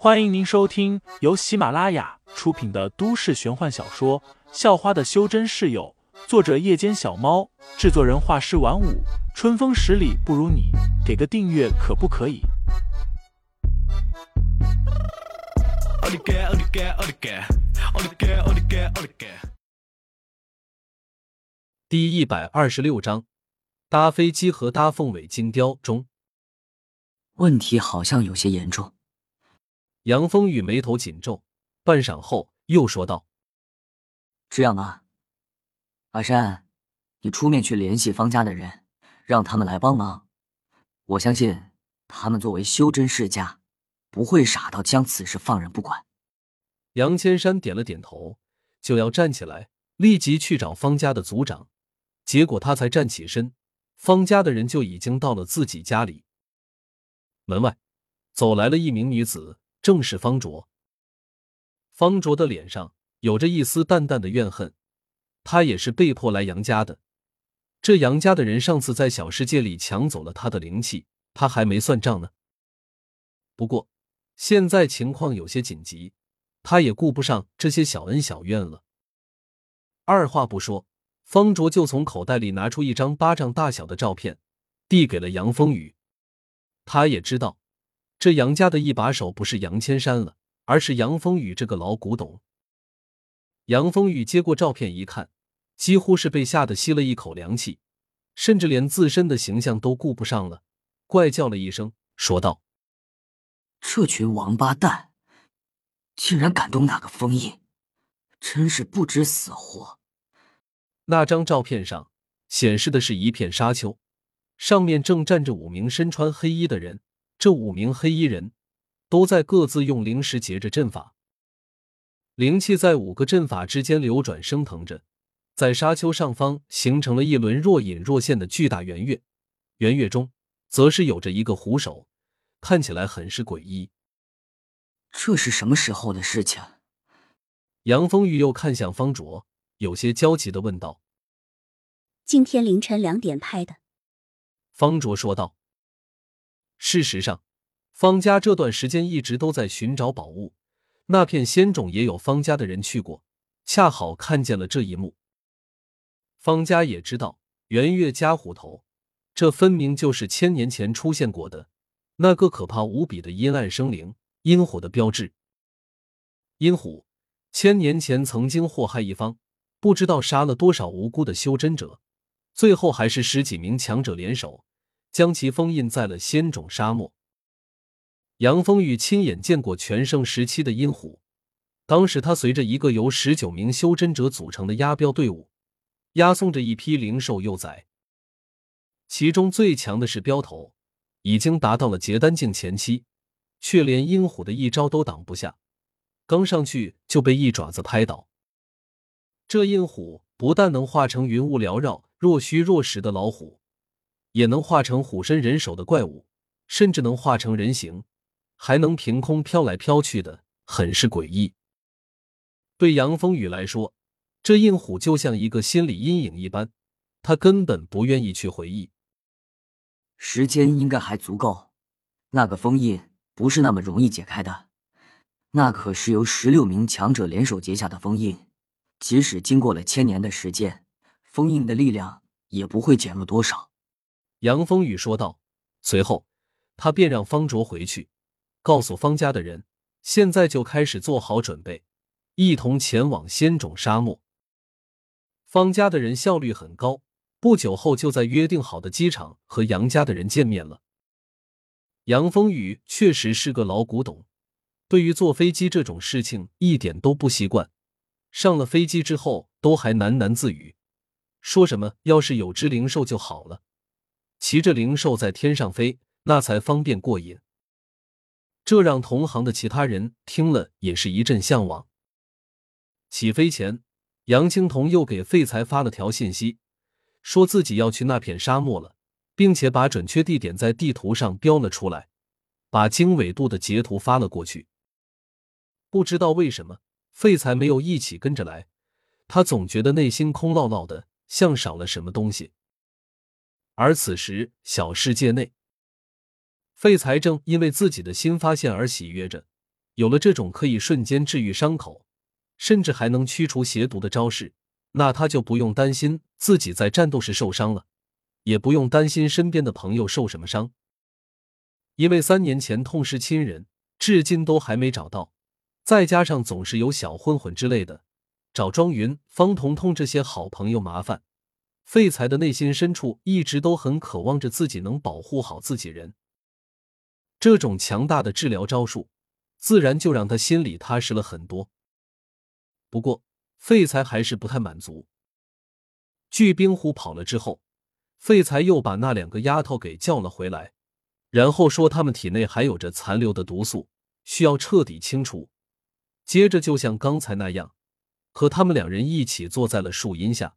欢迎您收听由喜马拉雅出品的都市玄幻小说《校花的修真室友》，作者：夜间小猫，制作人：画师晚舞，春风十里不如你，给个订阅可不可以？第一百二十六章，搭飞机和搭凤尾金雕中，问题好像有些严重。杨风雨眉头紧皱，半晌后又说道：“这样啊，阿山，你出面去联系方家的人，让他们来帮忙。我相信他们作为修真世家，不会傻到将此事放任不管。”杨千山点了点头，就要站起来，立即去找方家的族长。结果他才站起身，方家的人就已经到了自己家里。门外走来了一名女子。正是方卓。方卓的脸上有着一丝淡淡的怨恨，他也是被迫来杨家的。这杨家的人上次在小世界里抢走了他的灵气，他还没算账呢。不过现在情况有些紧急，他也顾不上这些小恩小怨了。二话不说，方卓就从口袋里拿出一张巴掌大小的照片，递给了杨风雨。他也知道。这杨家的一把手不是杨千山了，而是杨风雨这个老古董。杨风雨接过照片一看，几乎是被吓得吸了一口凉气，甚至连自身的形象都顾不上了，怪叫了一声，说道：“这群王八蛋，竟然敢动那个封印，真是不知死活！”那张照片上显示的是一片沙丘，上面正站着五名身穿黑衣的人。这五名黑衣人都在各自用灵石结着阵法，灵气在五个阵法之间流转升腾着，在沙丘上方形成了一轮若隐若现的巨大圆月，圆月中则是有着一个虎首，看起来很是诡异。这是什么时候的事情？杨风玉又看向方卓，有些焦急的问道：“今天凌晨两点拍的。”方卓说道。事实上，方家这段时间一直都在寻找宝物，那片仙冢也有方家的人去过，恰好看见了这一幕。方家也知道圆月加虎头，这分明就是千年前出现过的那个可怕无比的阴暗生灵——阴虎的标志。阴虎千年前曾经祸害一方，不知道杀了多少无辜的修真者，最后还是十几名强者联手。将其封印在了仙种沙漠。杨风雨亲眼见过全盛时期的阴虎，当时他随着一个由十九名修真者组成的押镖队伍，押送着一批灵兽幼崽。其中最强的是镖头，已经达到了结丹境前期，却连阴虎的一招都挡不下，刚上去就被一爪子拍倒。这阴虎不但能化成云雾缭绕、若虚若实的老虎。也能化成虎身人首的怪物，甚至能化成人形，还能凭空飘来飘去的，很是诡异。对杨风雨来说，这硬虎就像一个心理阴影一般，他根本不愿意去回忆。时间应该还足够，那个封印不是那么容易解开的，那可是由十六名强者联手结下的封印，即使经过了千年的时间，封印的力量也不会减弱多少。杨风雨说道，随后他便让方卓回去，告诉方家的人，现在就开始做好准备，一同前往仙种沙漠。方家的人效率很高，不久后就在约定好的机场和杨家的人见面了。杨风雨确实是个老古董，对于坐飞机这种事情一点都不习惯，上了飞机之后都还喃喃自语，说什么要是有只灵兽就好了。骑着灵兽在天上飞，那才方便过瘾。这让同行的其他人听了也是一阵向往。起飞前，杨青铜又给废材发了条信息，说自己要去那片沙漠了，并且把准确地点在地图上标了出来，把经纬度的截图发了过去。不知道为什么，废材没有一起跟着来，他总觉得内心空落落的，像少了什么东西。而此时，小世界内，废材正因为自己的新发现而喜悦着，有了这种可以瞬间治愈伤口，甚至还能驱除邪毒的招式，那他就不用担心自己在战斗时受伤了，也不用担心身边的朋友受什么伤。因为三年前痛失亲人，至今都还没找到，再加上总是有小混混之类的找庄云、方彤彤这些好朋友麻烦，废材的内心深处一直都很渴望着自己能保护好自己人。这种强大的治疗招数。自然就让他心里踏实了很多。不过，废材还是不太满足。巨冰虎跑了之后，废材又把那两个丫头给叫了回来，然后说他们体内还有着残留的毒素，需要彻底清除。接着，就像刚才那样，和他们两人一起坐在了树荫下。